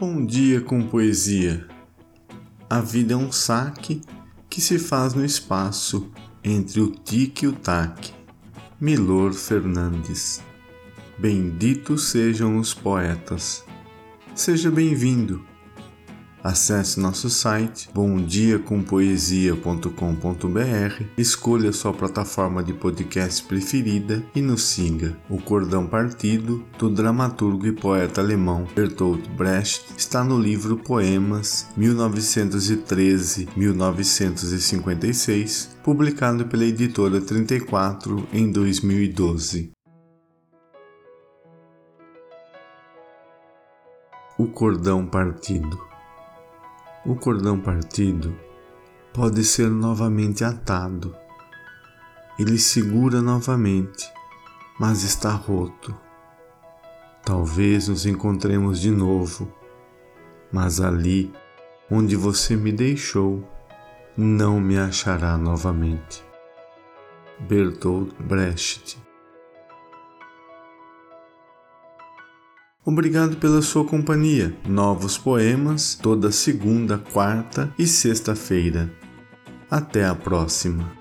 Bom dia com poesia. A vida é um saque que se faz no espaço entre o tique e o taque. Milor Fernandes. Benditos sejam os poetas. Seja bem-vindo. Acesse nosso site bomdiacompoesia.com.br, escolha sua plataforma de podcast preferida e nos siga. O Cordão Partido, do dramaturgo e poeta alemão Bertolt Brecht, está no livro Poemas 1913-1956, publicado pela editora 34 em 2012. O Cordão Partido o cordão partido pode ser novamente atado. Ele segura novamente, mas está roto. Talvez nos encontremos de novo, mas ali onde você me deixou, não me achará novamente. Bertolt Brecht Obrigado pela sua companhia. Novos poemas toda segunda, quarta e sexta-feira. Até a próxima.